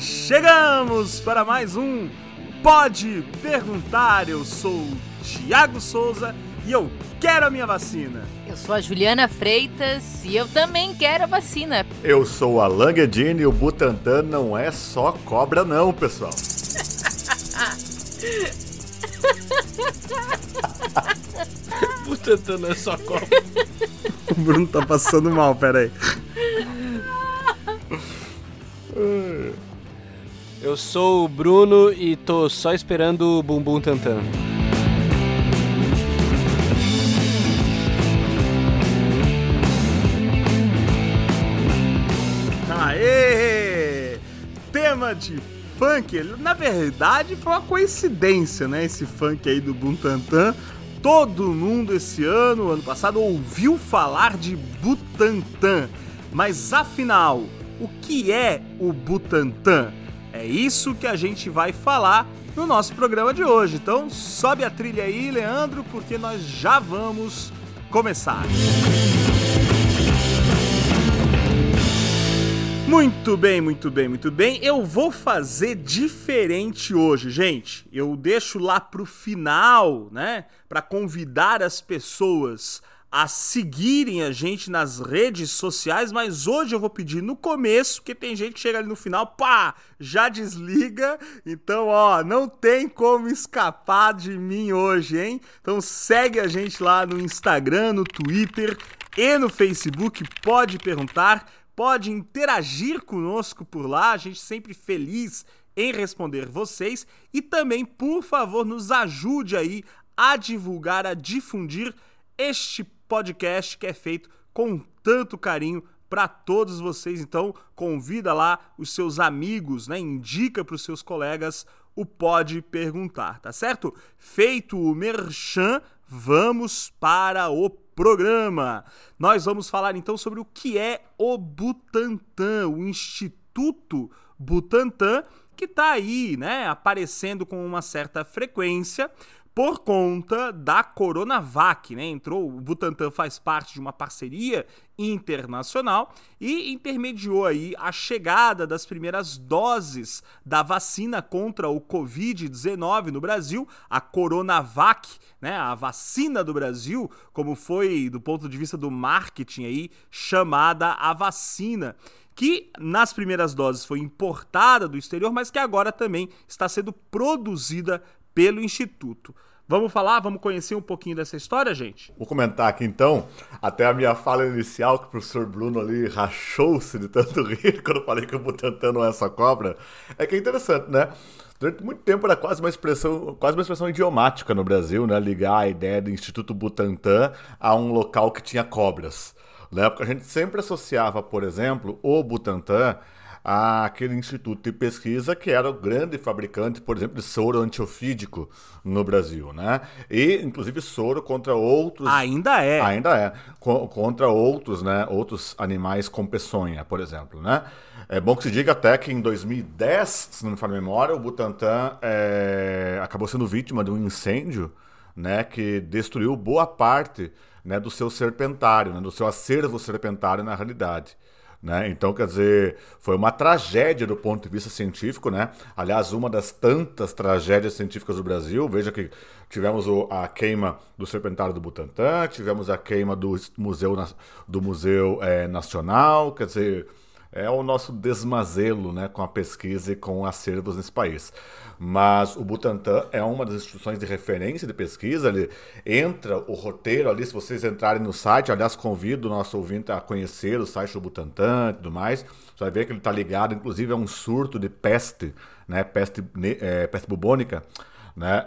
chegamos para mais um Pode Perguntar. Eu sou Tiago Souza e eu quero a minha vacina. Eu sou a Juliana Freitas e eu também quero a vacina. Eu sou o Alan Guedini e o Butantan não é só cobra não, pessoal. Butantan não é só cobra. O Bruno tá passando mal, peraí. Eu sou o Bruno e tô só esperando o Bumbum Tantan. Aê! Tema de funk, na verdade foi uma coincidência, né? Esse funk aí do Butantan. Todo mundo esse ano, ano passado, ouviu falar de Butantan. Mas afinal, o que é o Butantan? É isso que a gente vai falar no nosso programa de hoje. Então sobe a trilha aí, Leandro, porque nós já vamos começar. Muito bem, muito bem, muito bem. Eu vou fazer diferente hoje, gente. Eu deixo lá pro final, né, para convidar as pessoas a seguirem a gente nas redes sociais, mas hoje eu vou pedir no começo, porque tem gente que chega ali no final, pá, já desliga. Então, ó, não tem como escapar de mim hoje, hein? Então segue a gente lá no Instagram, no Twitter e no Facebook, pode perguntar pode interagir conosco por lá, a gente sempre feliz em responder vocês e também, por favor, nos ajude aí a divulgar, a difundir este podcast que é feito com tanto carinho para todos vocês. Então, convida lá os seus amigos, né? Indica para os seus colegas o Pode Perguntar, tá certo? Feito o merchan, vamos para o programa. Nós vamos falar então sobre o que é o Butantan, o Instituto Butantan, que está aí, né, aparecendo com uma certa frequência por conta da Coronavac, né? Entrou, o Butantan faz parte de uma parceria internacional e intermediou aí a chegada das primeiras doses da vacina contra o COVID-19 no Brasil, a Coronavac, né? A vacina do Brasil, como foi do ponto de vista do marketing aí, chamada a vacina que nas primeiras doses foi importada do exterior, mas que agora também está sendo produzida pelo Instituto. Vamos falar, vamos conhecer um pouquinho dessa história, gente? Vou comentar aqui então, até a minha fala inicial, que o professor Bruno ali rachou-se de tanto rir quando eu falei que o Butantan não é essa cobra, é que é interessante, né? Durante muito tempo era quase uma expressão, quase uma expressão idiomática no Brasil, né? Ligar a ideia do Instituto Butantan a um local que tinha cobras. Né? Porque a gente sempre associava, por exemplo, o Butantan àquele instituto de pesquisa que era o grande fabricante, por exemplo, de soro antiofídico no Brasil, né? E inclusive soro contra outros ainda é ainda é co contra outros, né? Outros animais com peçonha, por exemplo, né? É bom que se diga até que em 2010, se não me falha a memória, o Butantan é, acabou sendo vítima de um incêndio, né? Que destruiu boa parte né, do seu serpentário, né, do seu acervo serpentário na realidade. Né? Então, quer dizer, foi uma tragédia do ponto de vista científico, né? Aliás, uma das tantas tragédias científicas do Brasil. Veja que tivemos a queima do Serpentário do Butantã, tivemos a queima do Museu, do museu é, Nacional, quer dizer, é o nosso desmazelo né, com a pesquisa e com acervos nesse país. Mas o Butantan é uma das instituições de referência de pesquisa. Ele entra o roteiro ali, se vocês entrarem no site, aliás, convido o nosso ouvinte a conhecer o site do Butantan e tudo mais. Você vai ver que ele está ligado, inclusive, a um surto de peste, né, peste, é, peste bubônica né,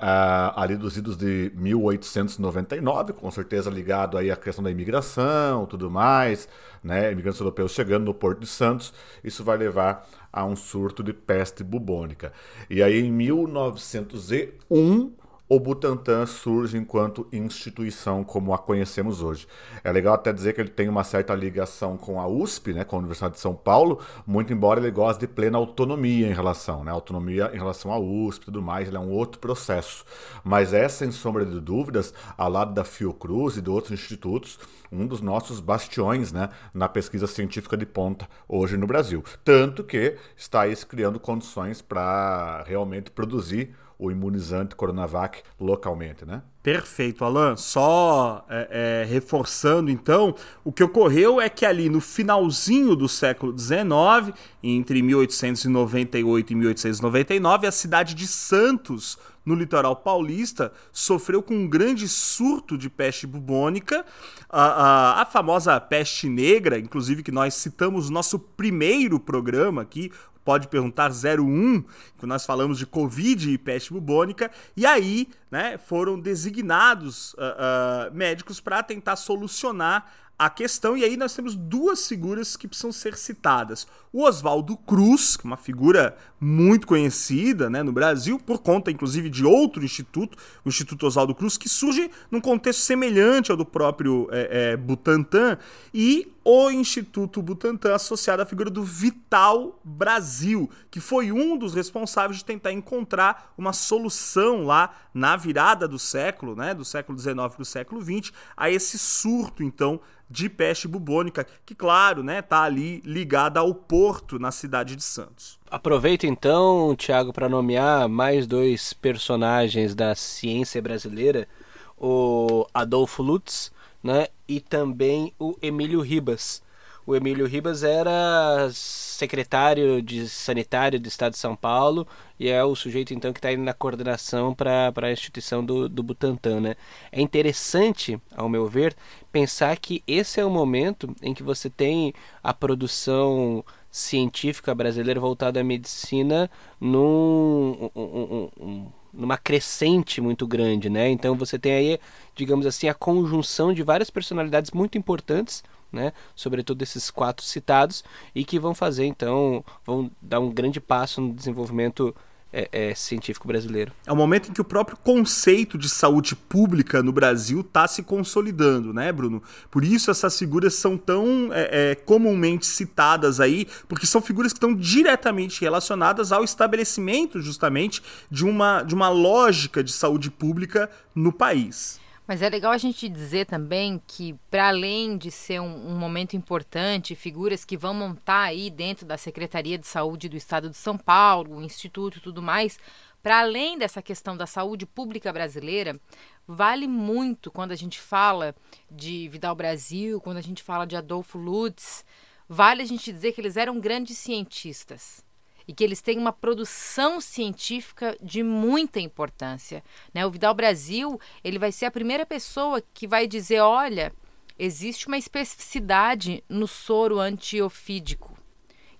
ali dos idos de 1899, com certeza ligado aí à questão da imigração, tudo mais, né, imigrantes europeus chegando no Porto de Santos, isso vai levar a um surto de peste bubônica. E aí em 1901, o Butantan surge enquanto instituição como a conhecemos hoje. É legal até dizer que ele tem uma certa ligação com a USP, né, com a Universidade de São Paulo, muito embora ele goste de plena autonomia em relação, né, autonomia em relação à USP e tudo mais, ele é um outro processo. Mas é, sem sombra de dúvidas, ao lado da Fiocruz e de outros institutos, um dos nossos bastiões né, na pesquisa científica de ponta hoje no Brasil. Tanto que está aí se criando condições para realmente produzir o imunizante Coronavac localmente, né? Perfeito, Alan. Só é, é, reforçando então, o que ocorreu é que ali no finalzinho do século XIX, entre 1898 e 1899, a cidade de Santos, no litoral paulista, sofreu com um grande surto de peste bubônica, a, a, a famosa peste negra, inclusive que nós citamos no nosso primeiro programa aqui, pode perguntar 01, que nós falamos de Covid e peste bubônica, e aí né, foram designados uh, uh, médicos para tentar solucionar a questão, e aí nós temos duas figuras que precisam ser citadas. O Oswaldo Cruz, é uma figura muito conhecida né, no Brasil, por conta inclusive de outro instituto, o Instituto Oswaldo Cruz, que surge num contexto semelhante ao do próprio é, é, Butantan, e o Instituto Butantan associado à figura do Vital Brasil, que foi um dos responsáveis de tentar encontrar uma solução lá na virada do século, né, do século XIX para o século XX, a esse surto, então, de peste bubônica, que, claro, né, tá ali ligada ao porto na cidade de Santos. Aproveito então, Tiago, para nomear mais dois personagens da ciência brasileira, o Adolfo Lutz, né, e também o Emílio Ribas. O Emílio Ribas era secretário de sanitário do Estado de São Paulo e é o sujeito então que está indo na coordenação para a instituição do, do Butantan. Né? É interessante, ao meu ver, pensar que esse é o momento em que você tem a produção científica brasileira voltada à medicina num, um, um, um, numa crescente muito grande, né? Então você tem aí, digamos assim, a conjunção de várias personalidades muito importantes né? Sobretudo esses quatro citados e que vão fazer então vão dar um grande passo no desenvolvimento é, é, científico brasileiro. É o momento em que o próprio conceito de saúde pública no Brasil está se consolidando, né, Bruno? Por isso essas figuras são tão é, é, comumente citadas aí, porque são figuras que estão diretamente relacionadas ao estabelecimento, justamente, de uma, de uma lógica de saúde pública no país. Mas é legal a gente dizer também que, para além de ser um, um, momento importante, figuras que vão montar aí dentro da Secretaria de Saúde do Estado de São Paulo, o Instituto e tudo mais, para além dessa questão da saúde pública brasileira, vale muito quando a gente fala de Vidal Brasil, quando a gente fala de Adolfo Lutz, vale a gente dizer que eles eram grandes cientistas e que eles têm uma produção científica de muita importância. Né? O Vidal Brasil ele vai ser a primeira pessoa que vai dizer, olha, existe uma especificidade no soro antiofídico.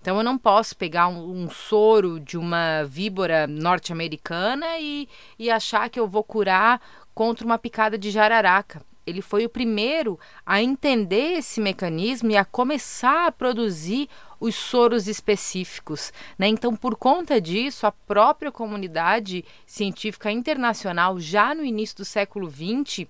Então eu não posso pegar um, um soro de uma víbora norte-americana e, e achar que eu vou curar contra uma picada de jararaca ele foi o primeiro a entender esse mecanismo e a começar a produzir os soros específicos. Né? Então, por conta disso, a própria comunidade científica internacional, já no início do século XX,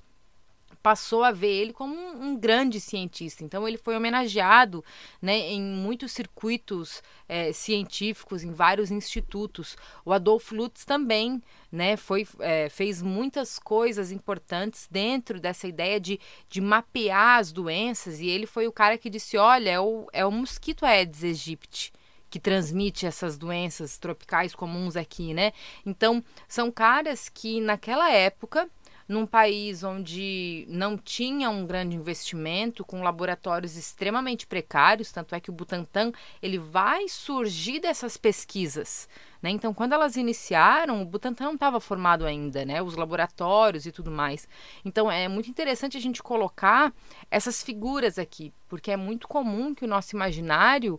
passou a ver ele como um, um, grande cientista. Então ele foi homenageado né, em muitos circuitos é, científicos, em vários institutos. O Adolfo Lutz também né, foi, é, fez muitas coisas importantes dentro dessa ideia de, de mapear as doenças, e ele foi o cara que disse: olha, é o, é o mosquito Aedes aegypti que transmite essas doenças tropicais comuns aqui, né? Então, são caras que naquela época num país onde não tinha um grande investimento, com laboratórios extremamente precários, tanto é que o Butantan ele vai surgir dessas pesquisas. Né? Então, quando elas iniciaram, o Butantan não estava formado ainda, né? os laboratórios e tudo mais. Então, é muito interessante a gente colocar essas figuras aqui, porque é muito comum que o nosso imaginário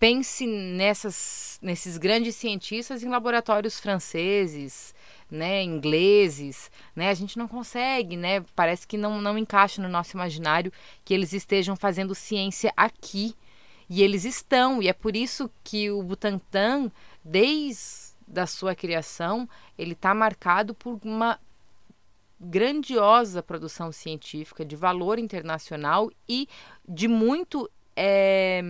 pense nessas, nesses grandes cientistas em laboratórios franceses, né, ingleses, né, a gente não consegue, né, parece que não, não encaixa no nosso imaginário que eles estejam fazendo ciência aqui, e eles estão, e é por isso que o Butantan, desde da sua criação, ele está marcado por uma grandiosa produção científica de valor internacional e de muito é,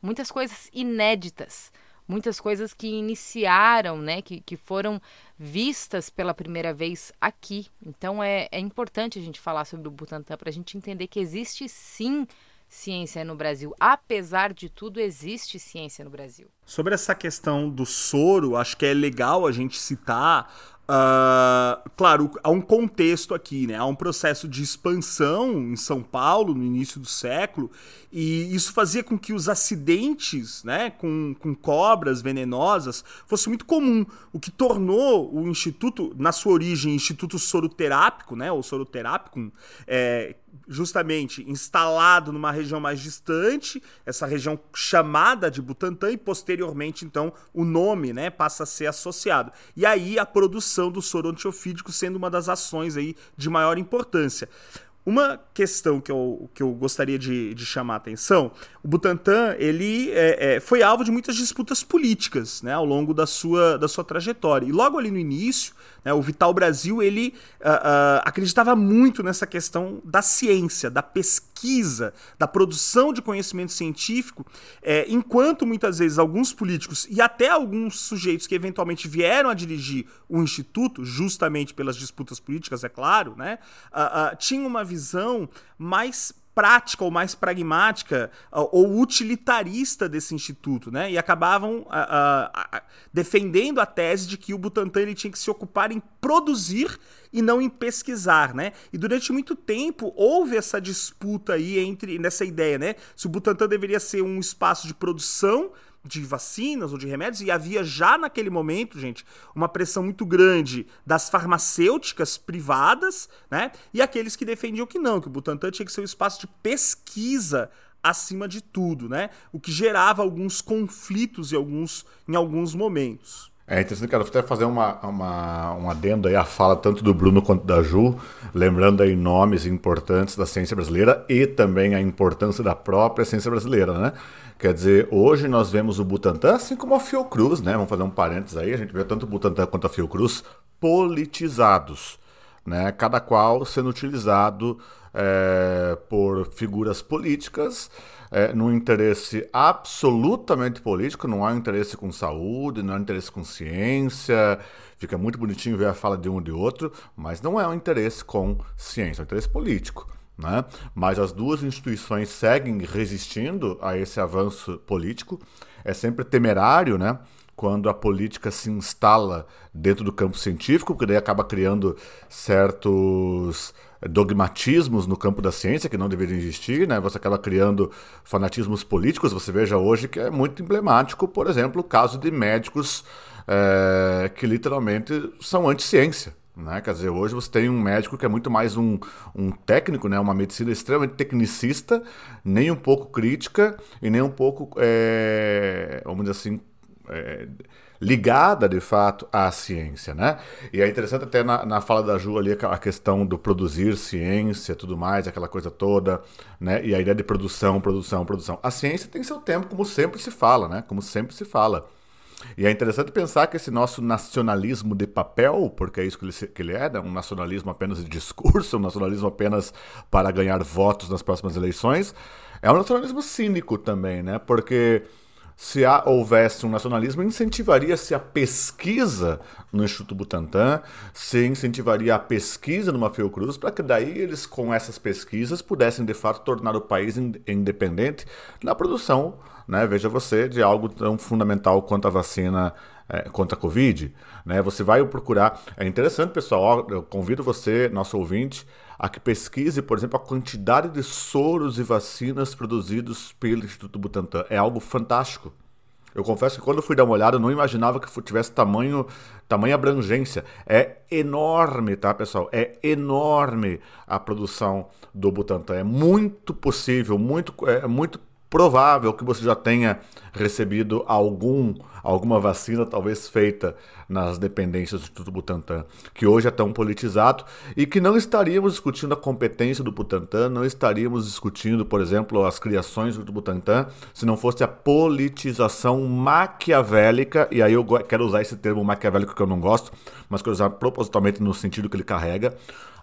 muitas coisas inéditas, muitas coisas que iniciaram, né, que, que foram vistas pela primeira vez aqui. Então é, é importante a gente falar sobre o Butantan para a gente entender que existe sim ciência no Brasil. Apesar de tudo, existe ciência no Brasil. Sobre essa questão do soro, acho que é legal a gente citar Uh, claro, há um contexto aqui, né? Há um processo de expansão em São Paulo no início do século, e isso fazia com que os acidentes né, com, com cobras venenosas fosse muito comum, o que tornou o Instituto, na sua origem, Instituto Soroterápico, né, ou Soroterápico, é, justamente instalado numa região mais distante, essa região chamada de Butantã, e posteriormente, então, o nome né, passa a ser associado. E aí a produção do soro antiofídico sendo uma das ações aí de maior importância. Uma questão que eu, que eu gostaria de, de chamar a atenção, o Butantan ele é, é, foi alvo de muitas disputas políticas né, ao longo da sua, da sua trajetória. E logo ali no início, né, o Vital Brasil ele uh, uh, acreditava muito nessa questão da ciência, da pesquisa, da produção de conhecimento científico, é, enquanto muitas vezes alguns políticos e até alguns sujeitos que eventualmente vieram a dirigir o instituto, justamente pelas disputas políticas, é claro, né, uh, tinham uma visão mais prática ou mais pragmática ou utilitarista desse instituto, né? E acabavam defendendo a tese de que o Butantan ele tinha que se ocupar em produzir e não em pesquisar, né? E durante muito tempo houve essa disputa aí entre nessa ideia, né? Se o Butantan deveria ser um espaço de produção de vacinas ou de remédios, e havia já naquele momento, gente, uma pressão muito grande das farmacêuticas privadas, né? E aqueles que defendiam que não, que o Butantan tinha que ser um espaço de pesquisa acima de tudo, né? O que gerava alguns conflitos em alguns, em alguns momentos. É interessante, quero até fazer uma, uma, um adendo aí à fala tanto do Bruno quanto da Ju, lembrando aí nomes importantes da ciência brasileira e também a importância da própria ciência brasileira, né? Quer dizer, hoje nós vemos o Butantan, assim como a Fiocruz, né? Vamos fazer um parênteses aí, a gente vê tanto o Butantan quanto a Fiocruz politizados, né? Cada qual sendo utilizado é, por figuras políticas é, num interesse absolutamente político, não há interesse com saúde, não há interesse com ciência. Fica muito bonitinho ver a fala de um e de outro, mas não é um interesse com ciência, é um interesse político. Né? Mas as duas instituições seguem resistindo a esse avanço político. É sempre temerário, né? quando a política se instala dentro do campo científico, porque daí acaba criando certos dogmatismos no campo da ciência que não deveriam existir, né? Você acaba criando fanatismos políticos. Você veja hoje que é muito emblemático, por exemplo, o caso de médicos é, que literalmente são anti-ciência. Né? Quer dizer, hoje você tem um médico que é muito mais um, um técnico, né? uma medicina extremamente tecnicista, nem um pouco crítica e nem um pouco, é, vamos dizer assim, é, ligada de fato à ciência, né? E é interessante até na, na fala da Ju ali a questão do produzir ciência, tudo mais, aquela coisa toda, né? E a ideia de produção, produção, produção. A ciência tem seu tempo, como sempre se fala, né? Como sempre se fala. E é interessante pensar que esse nosso nacionalismo de papel, porque é isso que ele, que ele é, né? um nacionalismo apenas de discurso, um nacionalismo apenas para ganhar votos nas próximas eleições, é um nacionalismo cínico também, né? Porque se há, houvesse um nacionalismo, incentivaria-se a pesquisa no Instituto Butantan, se incentivaria a pesquisa numa Fiocruz, para que daí eles, com essas pesquisas, pudessem de fato tornar o país independente na produção, né, veja você, de algo tão fundamental quanto a vacina é, contra a Covid. Né? Você vai procurar. É interessante, pessoal, eu convido você, nosso ouvinte, a que pesquise, por exemplo, a quantidade de soros e vacinas produzidos pelo Instituto Butantan. É algo fantástico. Eu confesso que quando eu fui dar uma olhada, eu não imaginava que tivesse tamanho, tamanha abrangência. É enorme, tá, pessoal? É enorme a produção do Butantan. É muito possível, muito, é muito provável que você já tenha recebido algum, alguma vacina, talvez feita nas dependências do Instituto Butantan, que hoje é tão politizado, e que não estaríamos discutindo a competência do Butantan, não estaríamos discutindo, por exemplo, as criações do Butantan, se não fosse a politização maquiavélica, e aí eu quero usar esse termo maquiavélico que eu não gosto, mas quero usar propositalmente no sentido que ele carrega,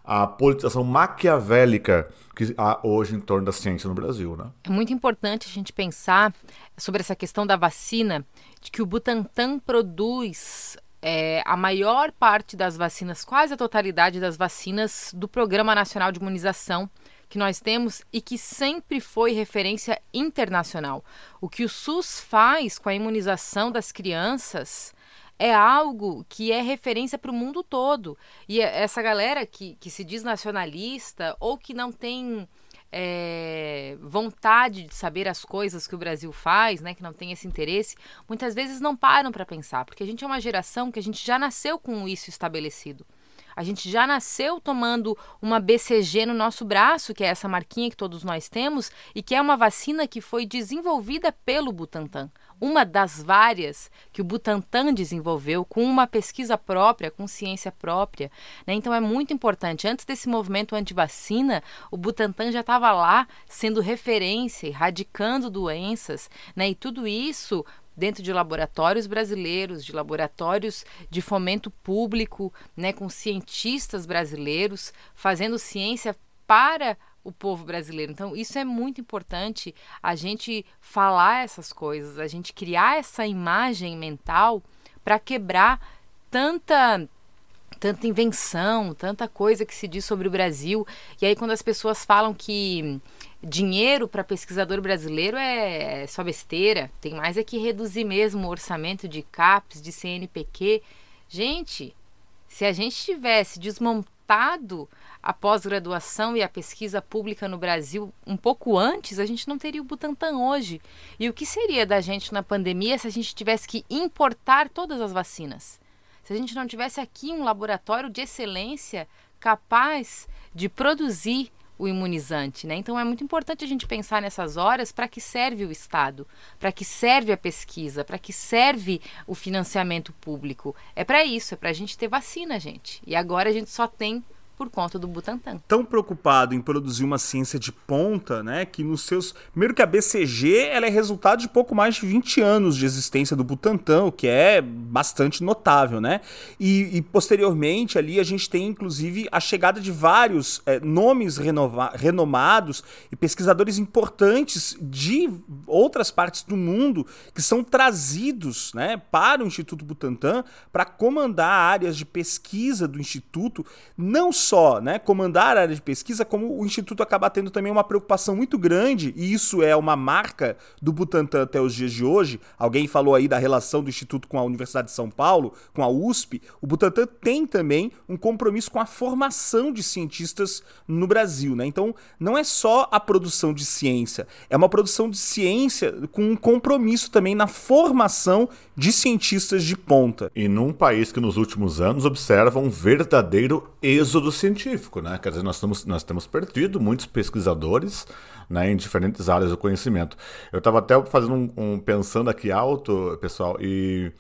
a politização maquiavélica que há hoje em torno da ciência no Brasil. Né? É muito importante a gente pensar sobre essa questão da vacina, de que o Butantan produz é, a maior parte das vacinas, quase a totalidade das vacinas do Programa Nacional de Imunização que nós temos e que sempre foi referência internacional. O que o SUS faz com a imunização das crianças é algo que é referência para o mundo todo. E é essa galera que, que se diz nacionalista ou que não tem é, vontade de saber as coisas que o Brasil faz, né, que não tem esse interesse, muitas vezes não param para pensar, porque a gente é uma geração que a gente já nasceu com isso estabelecido. A gente já nasceu tomando uma BCG no nosso braço, que é essa marquinha que todos nós temos, e que é uma vacina que foi desenvolvida pelo Butantan uma das várias que o Butantan desenvolveu com uma pesquisa própria, com ciência própria. Né? Então é muito importante. Antes desse movimento anti-vacina, o Butantan já estava lá sendo referência, erradicando doenças, né? e tudo isso dentro de laboratórios brasileiros, de laboratórios de fomento público, né, com cientistas brasileiros fazendo ciência para o povo brasileiro. Então, isso é muito importante a gente falar essas coisas, a gente criar essa imagem mental para quebrar tanta tanta invenção, tanta coisa que se diz sobre o Brasil. E aí quando as pessoas falam que dinheiro para pesquisador brasileiro é, é só besteira, tem mais é que reduzir mesmo o orçamento de CAPES, de CNPq. Gente, se a gente tivesse desmontado a pós-graduação e a pesquisa pública no Brasil um pouco antes, a gente não teria o Butantan hoje. E o que seria da gente na pandemia se a gente tivesse que importar todas as vacinas? Se a gente não tivesse aqui um laboratório de excelência capaz de produzir o imunizante, né? Então é muito importante a gente pensar nessas horas para que serve o Estado, para que serve a pesquisa, para que serve o financiamento público. É para isso, é para a gente ter vacina, gente. E agora a gente só tem por conta do Butantan. Tão preocupado em produzir uma ciência de ponta, né, que nos seus... Primeiro que a BCG, ela é resultado de pouco mais de 20 anos de existência do Butantan, o que é bastante notável, né? E, e posteriormente ali a gente tem inclusive a chegada de vários é, nomes renova... renomados e pesquisadores importantes de outras partes do mundo que são trazidos, né, para o Instituto Butantan para comandar áreas de pesquisa do instituto, não só só né, comandar a área de pesquisa, como o Instituto acaba tendo também uma preocupação muito grande, e isso é uma marca do Butantan até os dias de hoje. Alguém falou aí da relação do Instituto com a Universidade de São Paulo, com a USP. O Butantan tem também um compromisso com a formação de cientistas no Brasil. Né? Então, não é só a produção de ciência, é uma produção de ciência com um compromisso também na formação de cientistas de ponta. E num país que nos últimos anos observa um verdadeiro êxodo científico, né? Quer dizer, nós, estamos, nós temos perdido muitos pesquisadores né, em diferentes áreas do conhecimento. Eu estava até fazendo um, um, pensando aqui alto, pessoal, e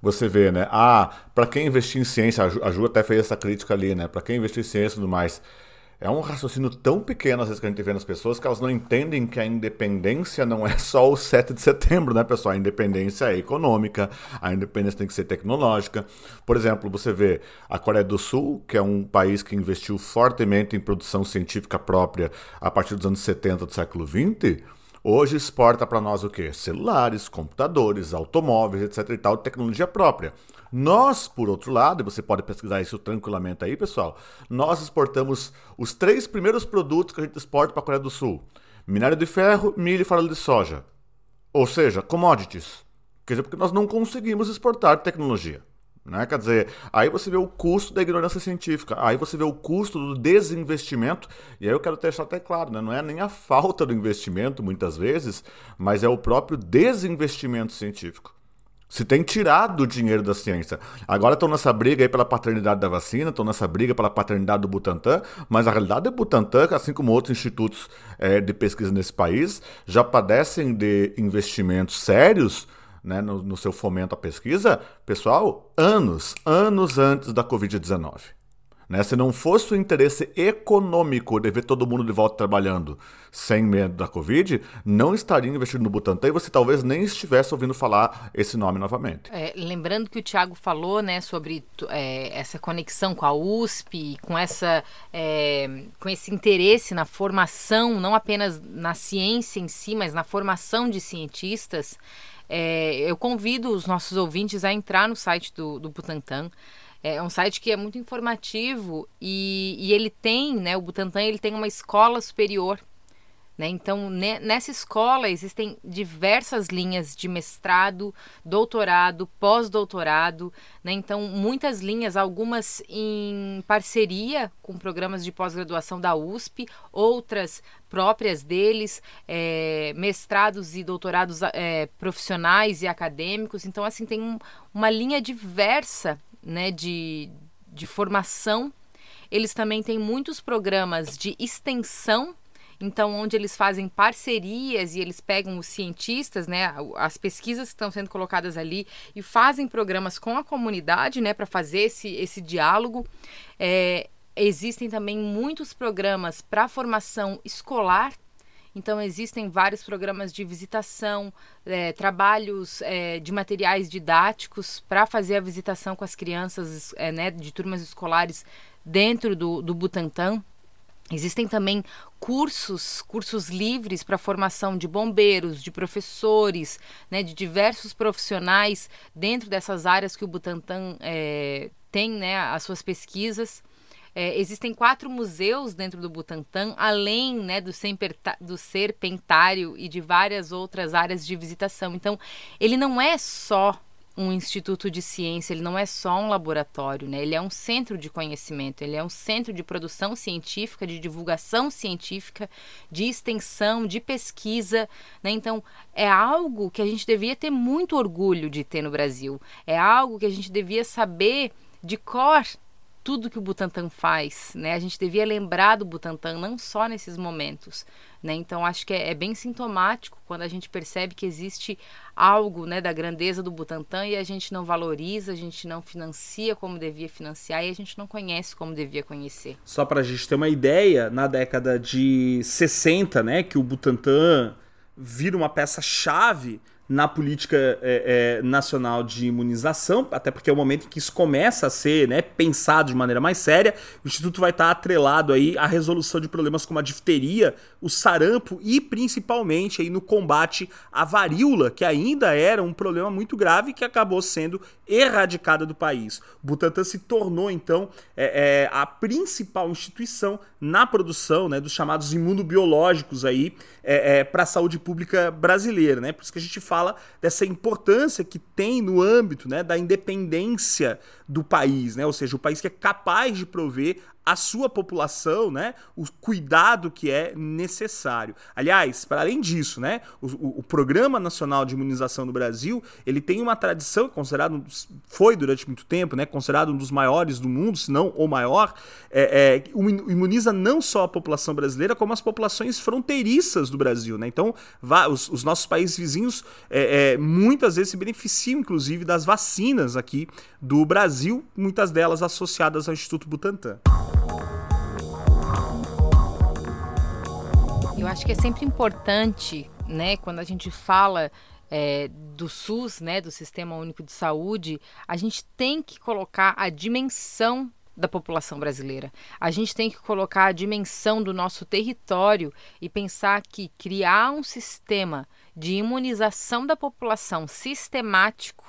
você vê, né? Ah, para quem investir em ciência, a Ju, a Ju até fez essa crítica ali, né? Para quem investir em ciência e tudo mais é um raciocínio tão pequeno, às vezes, que a gente vê nas pessoas, que elas não entendem que a independência não é só o 7 de setembro, né, pessoal? A independência é econômica, a independência tem que ser tecnológica. Por exemplo, você vê a Coreia do Sul, que é um país que investiu fortemente em produção científica própria a partir dos anos 70 do século 20 hoje exporta para nós o quê? Celulares, computadores, automóveis, etc e tal, tecnologia própria. Nós, por outro lado, e você pode pesquisar isso tranquilamente aí, pessoal, nós exportamos os três primeiros produtos que a gente exporta para a Coreia do Sul: minério de ferro, milho e farelo de soja. Ou seja, commodities. Quer dizer, porque nós não conseguimos exportar tecnologia. Né? Quer dizer, aí você vê o custo da ignorância científica, aí você vê o custo do desinvestimento, e aí eu quero deixar até claro, né? não é nem a falta do investimento, muitas vezes, mas é o próprio desinvestimento científico. Se tem tirado o dinheiro da ciência. Agora estão nessa briga aí pela paternidade da vacina, estão nessa briga pela paternidade do Butantan, mas a realidade é o Butantan, assim como outros institutos é, de pesquisa nesse país, já padecem de investimentos sérios né, no, no seu fomento à pesquisa, pessoal, anos, anos antes da Covid-19. Né? Se não fosse o interesse econômico de ver todo mundo de volta trabalhando sem medo da Covid, não estaria investindo no Butantan e você talvez nem estivesse ouvindo falar esse nome novamente. É, lembrando que o Tiago falou né, sobre é, essa conexão com a USP, com, essa, é, com esse interesse na formação, não apenas na ciência em si, mas na formação de cientistas. É, eu convido os nossos ouvintes a entrar no site do, do Butantan. É um site que é muito informativo e, e ele tem, né, o Butantan ele tem uma escola superior. Né? Então, ne, nessa escola existem diversas linhas de mestrado, doutorado, pós-doutorado. Né? Então, muitas linhas, algumas em parceria com programas de pós-graduação da USP, outras próprias deles, é, mestrados e doutorados é, profissionais e acadêmicos. Então, assim, tem um, uma linha diversa né, de, de formação. Eles também têm muitos programas de extensão então onde eles fazem parcerias e eles pegam os cientistas, né, as pesquisas que estão sendo colocadas ali e fazem programas com a comunidade, né, para fazer esse, esse diálogo. É, existem também muitos programas para formação escolar então, existem vários programas de visitação, é, trabalhos é, de materiais didáticos para fazer a visitação com as crianças é, né, de turmas escolares dentro do, do Butantan. Existem também cursos, cursos livres para formação de bombeiros, de professores, né, de diversos profissionais dentro dessas áreas que o Butantan é, tem né, as suas pesquisas. É, existem quatro museus dentro do Butantã, além né, do, do Serpentário e de várias outras áreas de visitação. Então, ele não é só um instituto de ciência, ele não é só um laboratório, né? Ele é um centro de conhecimento, ele é um centro de produção científica, de divulgação científica, de extensão, de pesquisa, né? Então, é algo que a gente devia ter muito orgulho de ter no Brasil. É algo que a gente devia saber de cor tudo que o Butantan faz, né? A gente devia lembrar do Butantan não só nesses momentos, né? Então acho que é, é, bem sintomático quando a gente percebe que existe algo, né, da grandeza do Butantan e a gente não valoriza, a gente não financia como devia financiar e a gente não conhece como devia conhecer. Só para a gente ter uma ideia, na década de 60, né, que o Butantan vira uma peça chave na política é, é, nacional de imunização, até porque é o momento em que isso começa a ser né, pensado de maneira mais séria. O Instituto vai estar atrelado aí à resolução de problemas como a difteria, o sarampo e principalmente aí no combate à varíola, que ainda era um problema muito grave que acabou sendo erradicada do país. Butantan se tornou então é, é a principal instituição na produção né, dos chamados imunobiológicos aí é, é, para a saúde pública brasileira, né? Por isso que a gente fala dessa importância que tem no âmbito né, da independência do país, né? Ou seja, o país que é capaz de prover a sua população, né, o cuidado que é necessário. Aliás, para além disso, né, o, o, Programa Nacional de Imunização do Brasil, ele tem uma tradição considerado foi durante muito tempo, né, considerado um dos maiores do mundo, se não o maior, é, é, imuniza não só a população brasileira como as populações fronteiriças do Brasil, né. Então, os, os nossos países vizinhos é, é, muitas vezes se beneficiam, inclusive, das vacinas aqui do Brasil, muitas delas associadas ao Instituto Butantan. Eu acho que é sempre importante, né, quando a gente fala é, do SUS, né, do Sistema Único de Saúde, a gente tem que colocar a dimensão da população brasileira. A gente tem que colocar a dimensão do nosso território e pensar que criar um sistema de imunização da população sistemático,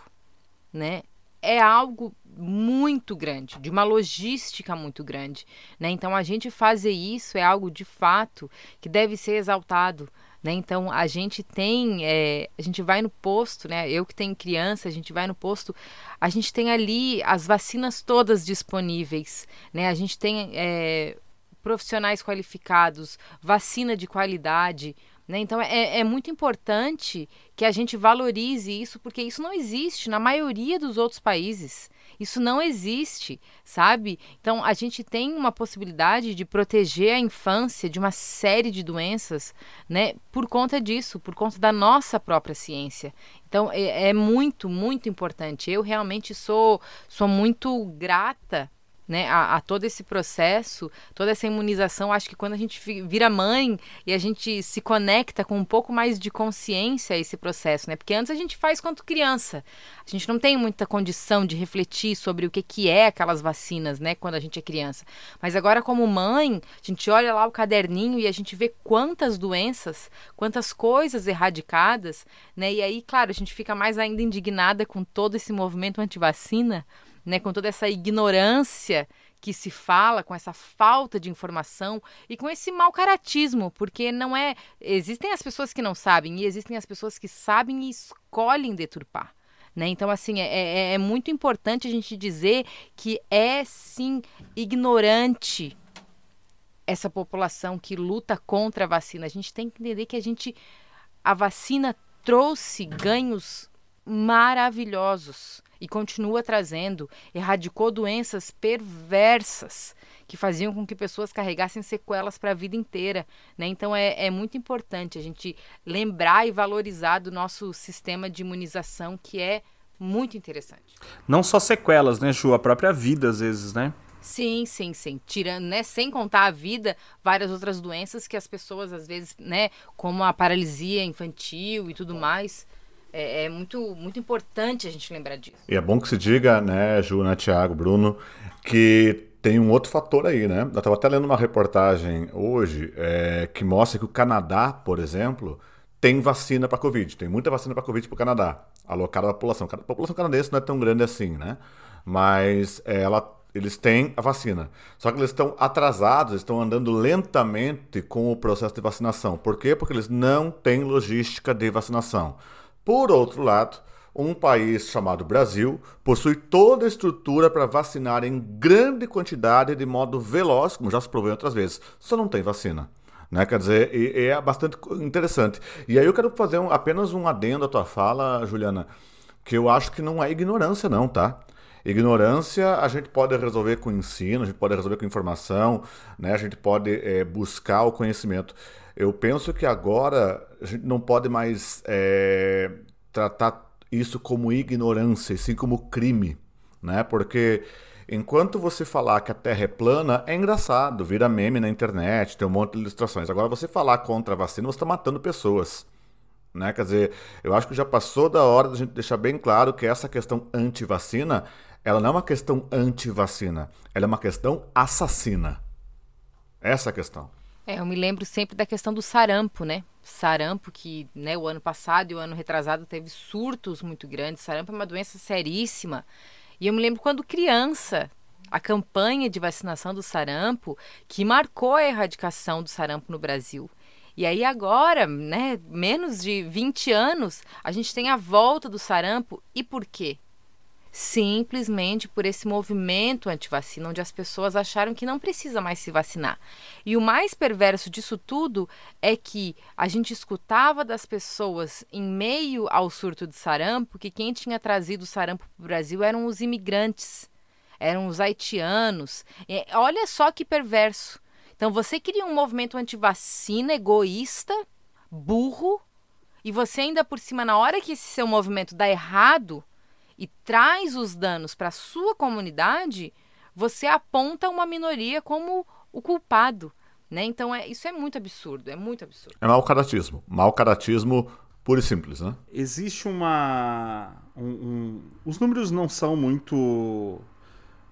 né, é algo muito grande, de uma logística muito grande, né? Então a gente fazer isso é algo de fato que deve ser exaltado, né? Então a gente tem, é, a gente vai no posto, né? Eu que tenho criança, a gente vai no posto, a gente tem ali as vacinas todas disponíveis, né? A gente tem é, profissionais qualificados, vacina de qualidade, Né? Então é, é muito importante que a gente valorize isso, porque isso não existe na maioria dos outros países. Isso não existe, sabe? Então a gente tem uma possibilidade de proteger a infância de uma série de doenças, né? Por conta disso, por conta da nossa própria ciência. Então é, é muito, muito importante. Eu realmente sou, sou muito grata né, a, a, todo esse processo, toda essa imunização. Acho que quando a gente vira mãe e a gente se conecta com um pouco mais de consciência a esse processo, né? Porque antes a gente faz quanto criança. A gente não tem muita condição de refletir sobre o que, que é aquelas vacinas, né, quando a gente é criança. Mas agora, como mãe, a gente olha lá o caderninho e a gente vê quantas doenças, quantas coisas erradicadas, né? E aí, claro, a gente fica mais ainda indignada com todo esse movimento anti-vacina né, com toda essa ignorância que se fala, com essa falta de informação e com esse mau caratismo, porque não é. Existem as pessoas que não sabem e existem as pessoas que sabem e escolhem deturpar. Né? Então, assim, é, é, é muito importante a gente dizer que é sim ignorante essa população que luta contra a vacina. A gente tem que entender que a gente. A vacina trouxe ganhos maravilhosos e continua trazendo, erradicou doenças perversas que faziam com que pessoas carregassem sequelas para a vida inteira. Né? Então é, é muito importante a gente lembrar e valorizar do nosso sistema de imunização, que é muito interessante. Não só sequelas, né, Ju? A própria vida, às vezes, né? Sim, sim, sim. Tirando, né, sem contar a vida, várias outras doenças que as pessoas, às vezes, né, como a paralisia infantil e tudo mais, é, é, muito, muito importante a gente lembrar disso. E é bom que se diga, né, Ju, né, Tiago, Bruno, que tem um outro fator aí, né? Eu estava até lendo uma reportagem hoje é, que mostra que o Canadá, por exemplo, tem vacina para Covid. Tem muita vacina para Covid para o Canadá, alocada à população. A população canadense não é tão grande assim, né? Mas ela eles têm a vacina. Só que eles estão atrasados, estão andando lentamente com o processo de vacinação. Por quê? Porque eles não têm logística de vacinação. Por outro lado, um país chamado Brasil possui toda a estrutura para vacinar em grande quantidade de modo veloz, como já se provou outras vezes, só não tem vacina. Né? Quer dizer, e, e é bastante interessante. E aí eu quero fazer um, apenas um adendo à tua fala, Juliana, que eu acho que não é ignorância, não, tá? Ignorância a gente pode resolver com ensino, a gente pode resolver com informação, né? a gente pode é, buscar o conhecimento. Eu penso que agora a gente não pode mais é, tratar isso como ignorância, sim como crime, né? Porque enquanto você falar que a Terra é plana, é engraçado, vira meme na internet, tem um monte de ilustrações. Agora, você falar contra a vacina, você está matando pessoas. Né? Quer dizer, eu acho que já passou da hora da gente deixar bem claro que essa questão anti-vacina, ela não é uma questão anti-vacina, ela é uma questão assassina. Essa é a questão. É, eu me lembro sempre da questão do sarampo, né? Sarampo que, né, o ano passado e o ano retrasado teve surtos muito grandes. Sarampo é uma doença seríssima. E eu me lembro quando criança, a campanha de vacinação do sarampo que marcou a erradicação do sarampo no Brasil. E aí agora, né, menos de 20 anos, a gente tem a volta do sarampo. E por quê? Simplesmente por esse movimento anti-vacina, onde as pessoas acharam que não precisa mais se vacinar. E o mais perverso disso tudo é que a gente escutava das pessoas em meio ao surto de sarampo que quem tinha trazido o sarampo para o Brasil eram os imigrantes, eram os haitianos. E olha só que perverso. Então você cria um movimento anti-vacina egoísta, burro, e você ainda por cima, na hora que esse seu movimento dá errado, e traz os danos para a sua comunidade, você aponta uma minoria como o culpado. Né? Então é, isso é muito absurdo, é muito absurdo. É mau caratismo. Mau caratismo puro e simples, né? Existe uma. Um, um, os números não são muito.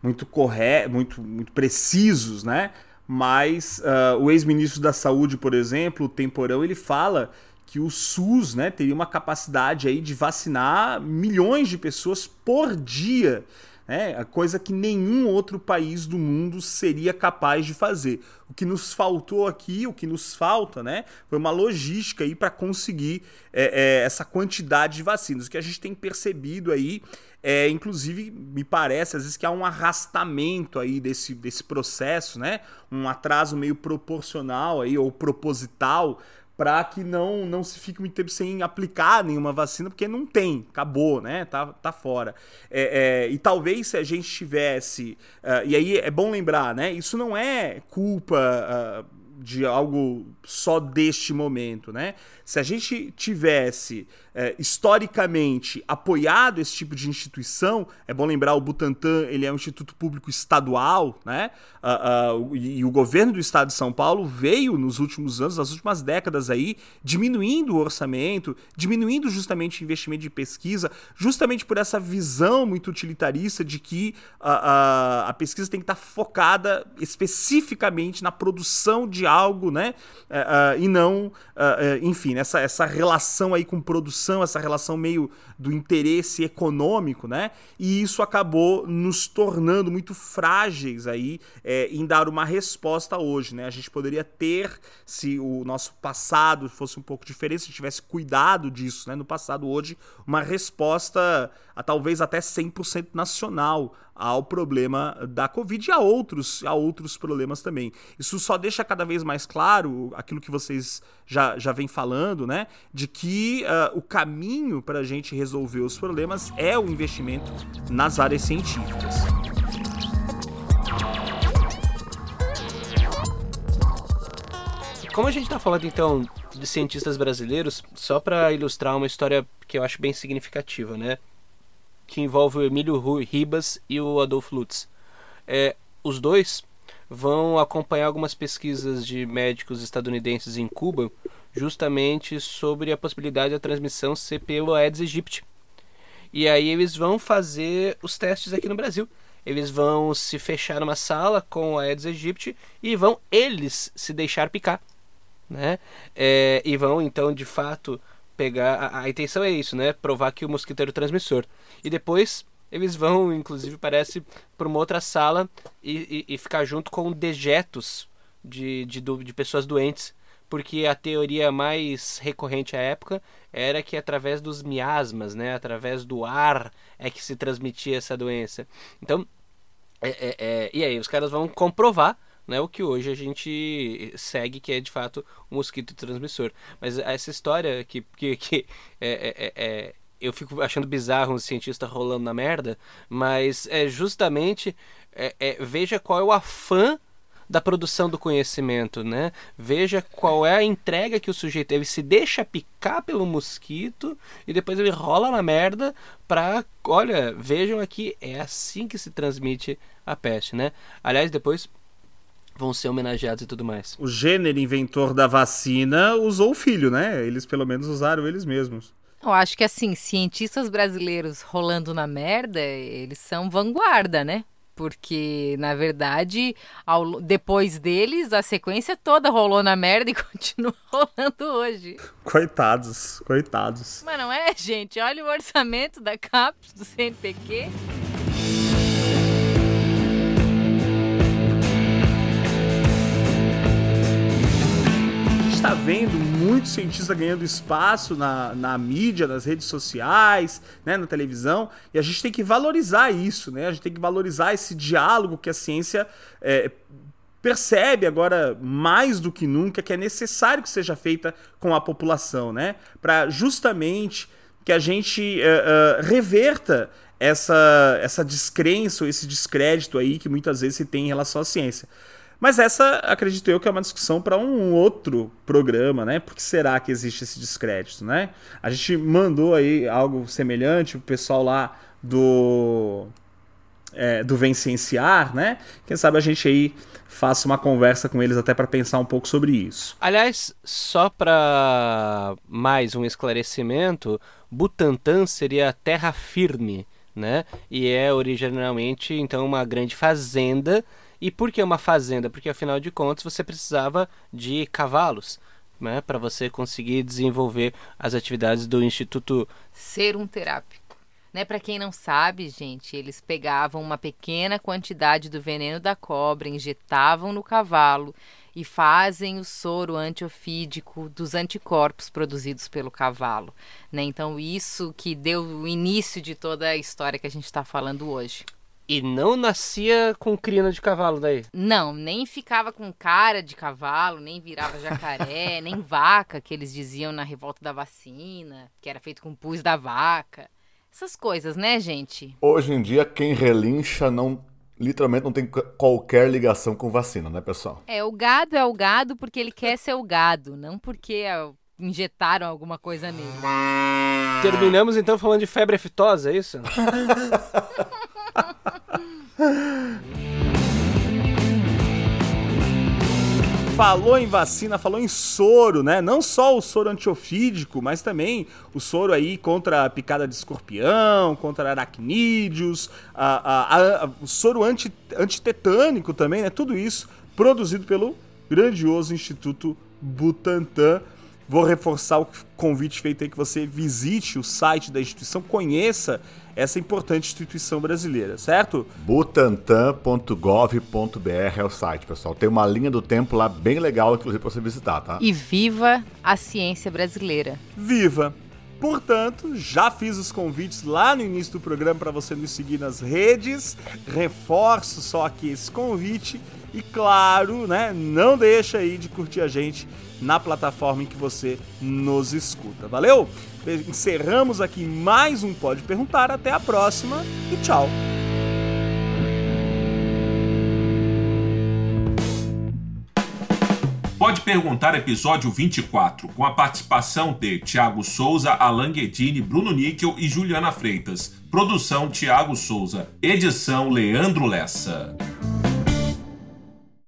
muito corretos, muito, muito precisos, né? Mas uh, o ex-ministro da Saúde, por exemplo, o Temporão, ele fala que o SUS né, teria uma capacidade aí de vacinar milhões de pessoas por dia. Né, coisa que nenhum outro país do mundo seria capaz de fazer. O que nos faltou aqui, o que nos falta, né, foi uma logística aí para conseguir é, é, essa quantidade de vacinas. O que a gente tem percebido aí é, inclusive, me parece às vezes que há um arrastamento aí desse, desse processo, né? Um atraso meio proporcional aí ou proposital para que não, não se fique muito tempo sem aplicar nenhuma vacina, porque não tem, acabou, né? Tá, tá fora. É, é, e talvez se a gente tivesse. Uh, e aí é bom lembrar, né? Isso não é culpa. Uh, de algo só deste momento, né? Se a gente tivesse é, historicamente apoiado esse tipo de instituição, é bom lembrar o Butantan ele é um instituto público estadual, né? Uh, uh, e, o governo do estado de São Paulo veio nos últimos anos, nas últimas décadas aí, diminuindo o orçamento, diminuindo justamente o investimento de pesquisa, justamente por essa visão muito utilitarista de que uh, a pesquisa tem que estar focada especificamente na produção de algo, né? Eh, e não, eh, enfim, essa, essa relação aí com produção, essa relação meio do interesse econômico, né? E isso acabou nos tornando muito frágeis aí é, em dar uma resposta hoje, né? A gente poderia ter, se o nosso passado fosse um pouco diferente, se tivesse cuidado disso, né? No passado, hoje, uma resposta a talvez até 100% nacional ao problema da Covid e a outros, a outros problemas também. Isso só deixa cada vez mais claro aquilo que vocês já, já vem falando, né? De que uh, o caminho para a gente resolver os problemas é o investimento nas áreas científicas. Como a gente está falando então de cientistas brasileiros, só para ilustrar uma história que eu acho bem significativa, né? Que envolve o Emílio Ribas e o Adolfo Lutz. É, os dois vão acompanhar algumas pesquisas de médicos estadunidenses em Cuba, justamente sobre a possibilidade da transmissão ser pelo Aedes aegypti. E aí eles vão fazer os testes aqui no Brasil. Eles vão se fechar numa sala com o Aedes aegypti e vão eles se deixar picar, né? É, e vão então de fato pegar. A, a, intenção é isso, né? Provar que o mosquito era o transmissor. E depois eles vão, inclusive, parece, para uma outra sala e, e, e, ficar junto com dejetos de, de, de pessoas doentes. Porque a teoria mais recorrente à época era que através dos miasmas, né, através do ar, é que se transmitia essa doença. Então, é, é, é, e aí os caras vão comprovar né, o que hoje a gente segue que é de fato um mosquito transmissor. Mas essa história que, que, que é, é, é eu fico achando bizarro um cientista rolando na merda, mas é justamente é, é, veja qual é o afã da produção do conhecimento, né? Veja qual é a entrega que o sujeito ele se deixa picar pelo mosquito e depois ele rola na merda para, olha, vejam aqui, é assim que se transmite a peste, né? Aliás, depois vão ser homenageados e tudo mais. O gênero inventor da vacina usou o filho, né? Eles pelo menos usaram eles mesmos. Eu acho que assim, cientistas brasileiros rolando na merda, eles são vanguarda, né? Porque, na verdade, ao, depois deles, a sequência toda rolou na merda e continua rolando hoje. Coitados, coitados. Mas não é, gente? Olha o orçamento da CAPES, do CNPq. Está vendo muitos cientistas ganhando espaço na, na mídia, nas redes sociais, né, na televisão, e a gente tem que valorizar isso, né? A gente tem que valorizar esse diálogo que a ciência é, percebe agora mais do que nunca que é necessário que seja feita com a população, né? Para justamente que a gente uh, uh, reverta essa, essa descrença ou esse descrédito aí que muitas vezes se tem em relação à ciência. Mas essa, acredito eu, que é uma discussão para um outro programa, né? Por que será que existe esse descrédito, né? A gente mandou aí algo semelhante, o pessoal lá do é, do Vencenciar, né? Quem sabe a gente aí faça uma conversa com eles até para pensar um pouco sobre isso. Aliás, só para mais um esclarecimento, Butantan seria terra firme, né? E é originalmente então uma grande fazenda e por que uma fazenda? Porque afinal de contas você precisava de cavalos. Né, para você conseguir desenvolver as atividades do Instituto Serum Terápico. Né, para quem não sabe, gente, eles pegavam uma pequena quantidade do veneno da cobra, injetavam no cavalo e fazem o soro antiofídico dos anticorpos produzidos pelo cavalo. Né? Então, isso que deu o início de toda a história que a gente está falando hoje. E não nascia com crina de cavalo daí? Não, nem ficava com cara de cavalo, nem virava jacaré, nem vaca, que eles diziam na revolta da vacina, que era feito com pus da vaca. Essas coisas, né, gente? Hoje em dia, quem relincha não literalmente não tem qualquer ligação com vacina, né, pessoal? É, o gado é o gado porque ele quer ser o gado, não porque injetaram alguma coisa nele. Terminamos então falando de febre aftosa, é isso? falou em vacina, falou em soro, né? Não só o soro antiofídico, mas também o soro aí contra a picada de escorpião, contra aracnídeos, a, a, a, o soro anti, antitetânico também, né? Tudo isso produzido pelo grandioso Instituto Butantan. Vou reforçar o convite feito aí que você visite o site da instituição, conheça essa importante instituição brasileira, certo? butantan.gov.br é o site, pessoal. Tem uma linha do tempo lá bem legal, inclusive, para você visitar, tá? E viva a ciência brasileira. Viva! Portanto, já fiz os convites lá no início do programa para você nos seguir nas redes. Reforço só aqui esse convite e claro, né, não deixa aí de curtir a gente na plataforma em que você nos escuta. Valeu? Encerramos aqui mais um Pode Perguntar. Até a próxima e tchau. Pode Perguntar, episódio 24, com a participação de Tiago Souza, Alan Guedini, Bruno Níquel e Juliana Freitas. Produção Tiago Souza. Edição Leandro Lessa.